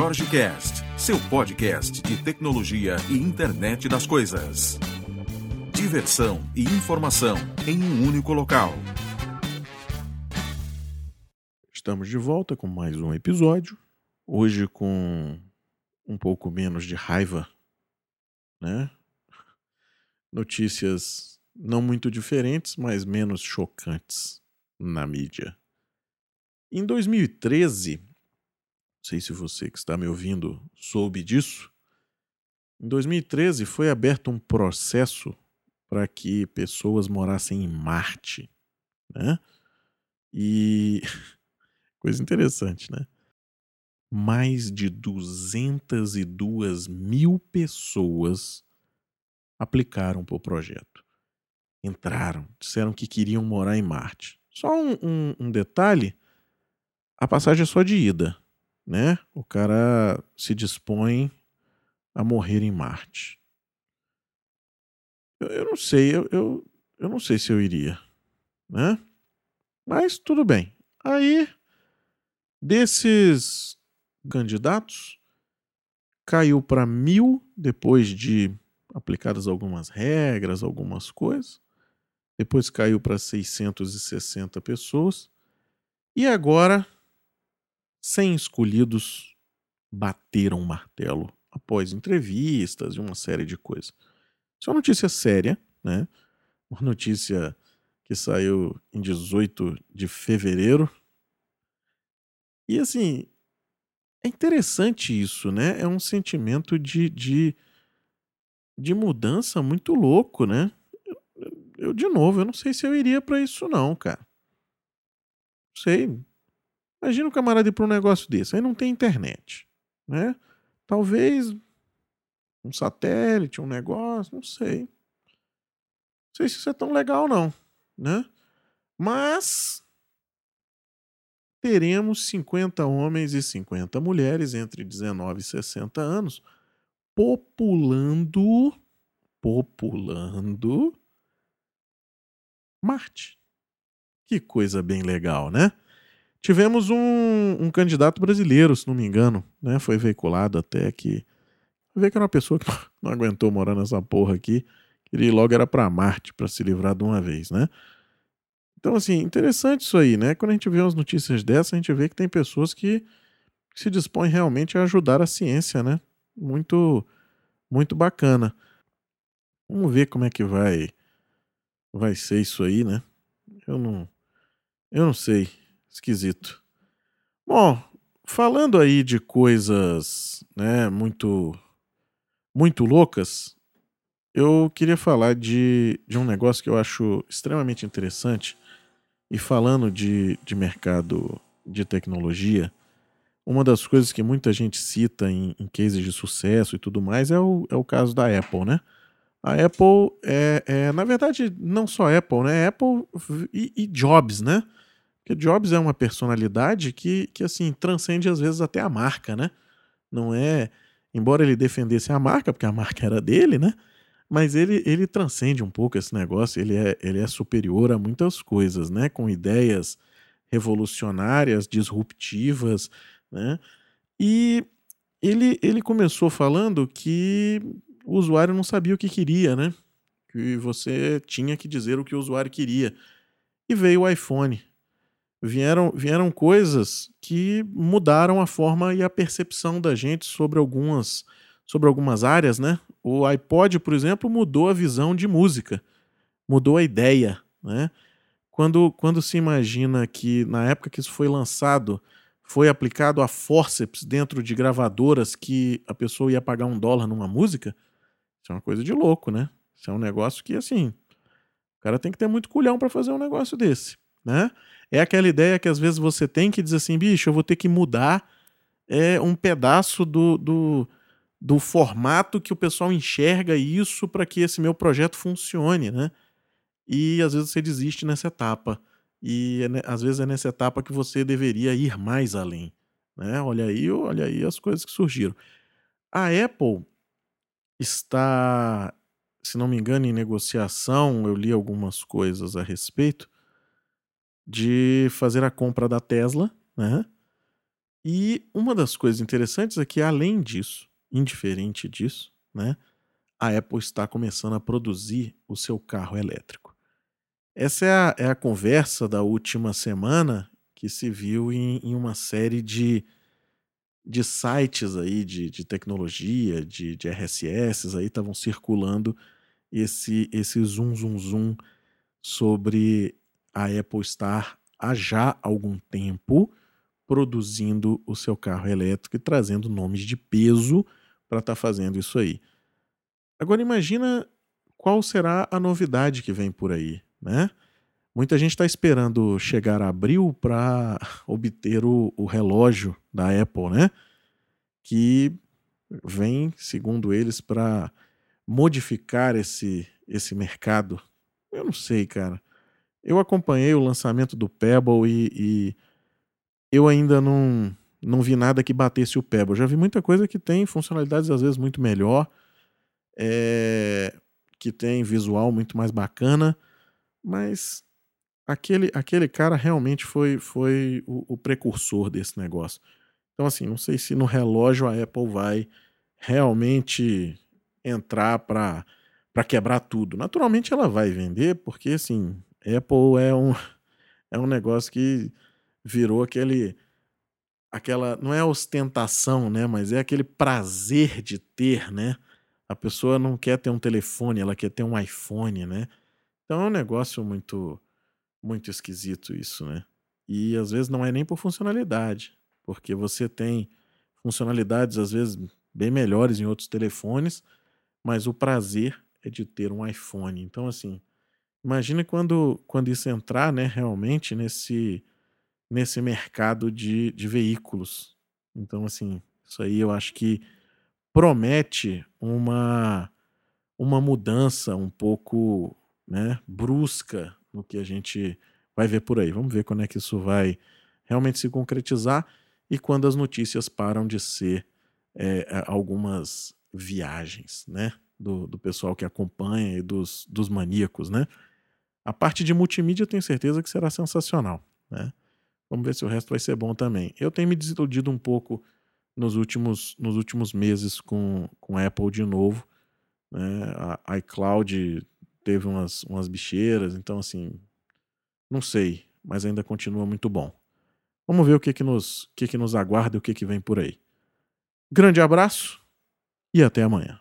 Jorge Cast, seu podcast de tecnologia e internet das coisas. Diversão e informação em um único local. Estamos de volta com mais um episódio. Hoje com um pouco menos de raiva, né? Notícias não muito diferentes, mas menos chocantes na mídia. Em 2013, não sei se você que está me ouvindo soube disso, em 2013 foi aberto um processo para que pessoas morassem em Marte, né? E coisa interessante, né? Mais de 202 mil pessoas aplicaram para o projeto. Entraram, disseram que queriam morar em Marte. Só um, um, um detalhe: a passagem é só de ida, né? O cara se dispõe a morrer em Marte. Eu, eu não sei, eu, eu, eu não sei se eu iria, né? Mas tudo bem. Aí, desses candidatos, caiu para mil depois de aplicadas algumas regras, algumas coisas. Depois caiu para 660 pessoas. E agora 100 escolhidos bateram o martelo após entrevistas e uma série de coisas. Isso é uma notícia séria, né? Uma notícia que saiu em 18 de fevereiro. E assim, é interessante isso, né? É um sentimento de, de, de mudança muito louco, né? Eu, eu, de novo, eu não sei se eu iria para isso, não, cara. Não sei. Imagina o camarada ir para um negócio desse. Aí não tem internet, né? Talvez um satélite, um negócio, não sei. Não sei se isso é tão legal, não, né? Mas teremos 50 homens e 50 mulheres entre 19 e 60 anos populando populando Marte. Que coisa bem legal, né? Tivemos um, um, candidato brasileiro, se não me engano, né? Foi veiculado até que. Vê que era uma pessoa que não aguentou morar nessa porra aqui. Ir logo era para Marte para se livrar de uma vez, né? Então, assim, interessante isso aí, né? Quando a gente vê umas notícias dessas, a gente vê que tem pessoas que se dispõem realmente a ajudar a ciência, né? Muito, muito bacana. Vamos ver como é que vai, vai ser isso aí, né? Eu não, eu não sei esquisito. Bom, falando aí de coisas, né, muito muito loucas, eu queria falar de, de um negócio que eu acho extremamente interessante. E falando de, de mercado de tecnologia, uma das coisas que muita gente cita em, em cases de sucesso e tudo mais é o, é o caso da Apple, né? A Apple é, é, na verdade, não só Apple, né? Apple e, e Jobs, né? Porque Jobs é uma personalidade que, que assim, transcende às vezes até a marca, né? Não é. Embora ele defendesse a marca, porque a marca era dele, né? Mas ele, ele transcende um pouco esse negócio, ele é, ele é superior a muitas coisas, né? Com ideias revolucionárias, disruptivas, né? E ele, ele começou falando que o usuário não sabia o que queria, né? Que você tinha que dizer o que o usuário queria. E veio o iPhone vieram, vieram coisas que mudaram a forma e a percepção da gente sobre algumas, sobre algumas áreas, né? O iPod, por exemplo, mudou a visão de música, mudou a ideia, né? Quando, quando se imagina que na época que isso foi lançado, foi aplicado a forceps dentro de gravadoras que a pessoa ia pagar um dólar numa música, isso é uma coisa de louco, né? Isso é um negócio que, assim, o cara tem que ter muito culhão para fazer um negócio desse, né? É aquela ideia que às vezes você tem que dizer assim, bicho, eu vou ter que mudar é, um pedaço do, do, do formato que o pessoal enxerga isso para que esse meu projeto funcione, né? E às vezes você desiste nessa etapa. E é, às vezes é nessa etapa que você deveria ir mais além. Né? Olha aí, olha aí as coisas que surgiram. A Apple está, se não me engano, em negociação, eu li algumas coisas a respeito, de fazer a compra da Tesla, né? E uma das coisas interessantes é que, além disso, indiferente disso, né, a Apple está começando a produzir o seu carro elétrico. Essa é a, é a conversa da última semana que se viu em, em uma série de, de sites aí de, de tecnologia, de, de RSS, aí estavam circulando esse, esse zoom, zoom, zoom sobre a Apple estar há já algum tempo produzindo o seu carro elétrico e trazendo nomes de peso para estar tá fazendo isso aí. Agora imagina qual será a novidade que vem por aí, né? Muita gente está esperando chegar a abril para obter o, o, relógio da Apple, né? Que vem, segundo eles, para modificar esse, esse mercado. Eu não sei, cara. Eu acompanhei o lançamento do Pebble e, e eu ainda não, não vi nada que batesse o Pebble. Já vi muita coisa que tem funcionalidades às vezes muito melhor, é, que tem visual muito mais bacana, mas aquele, aquele cara realmente foi, foi o, o precursor desse negócio. Então, assim, não sei se no relógio a Apple vai realmente entrar para quebrar tudo. Naturalmente ela vai vender, porque assim, Apple é um, é um negócio que virou aquele aquela não é ostentação, né, mas é aquele prazer de ter, né? A pessoa não quer ter um telefone, ela quer ter um iPhone, né? Então é um negócio muito muito esquisito isso, né? E às vezes não é nem por funcionalidade, porque você tem funcionalidades às vezes bem melhores em outros telefones, mas o prazer é de ter um iPhone. Então assim, imagine quando quando isso entrar, né, realmente nesse nesse mercado de, de veículos. Então, assim, isso aí eu acho que promete uma, uma mudança um pouco né, brusca no que a gente vai ver por aí. Vamos ver quando é que isso vai realmente se concretizar e quando as notícias param de ser é, algumas viagens, né? Do, do pessoal que acompanha e dos, dos maníacos, né? A parte de multimídia eu tenho certeza que será sensacional, né? Vamos ver se o resto vai ser bom também. Eu tenho me desiludido um pouco nos últimos, nos últimos meses com, com Apple de novo. Né? A iCloud teve umas, umas bicheiras, então assim, não sei, mas ainda continua muito bom. Vamos ver o que, que, nos, que, que nos aguarda e o que, que vem por aí. Grande abraço e até amanhã.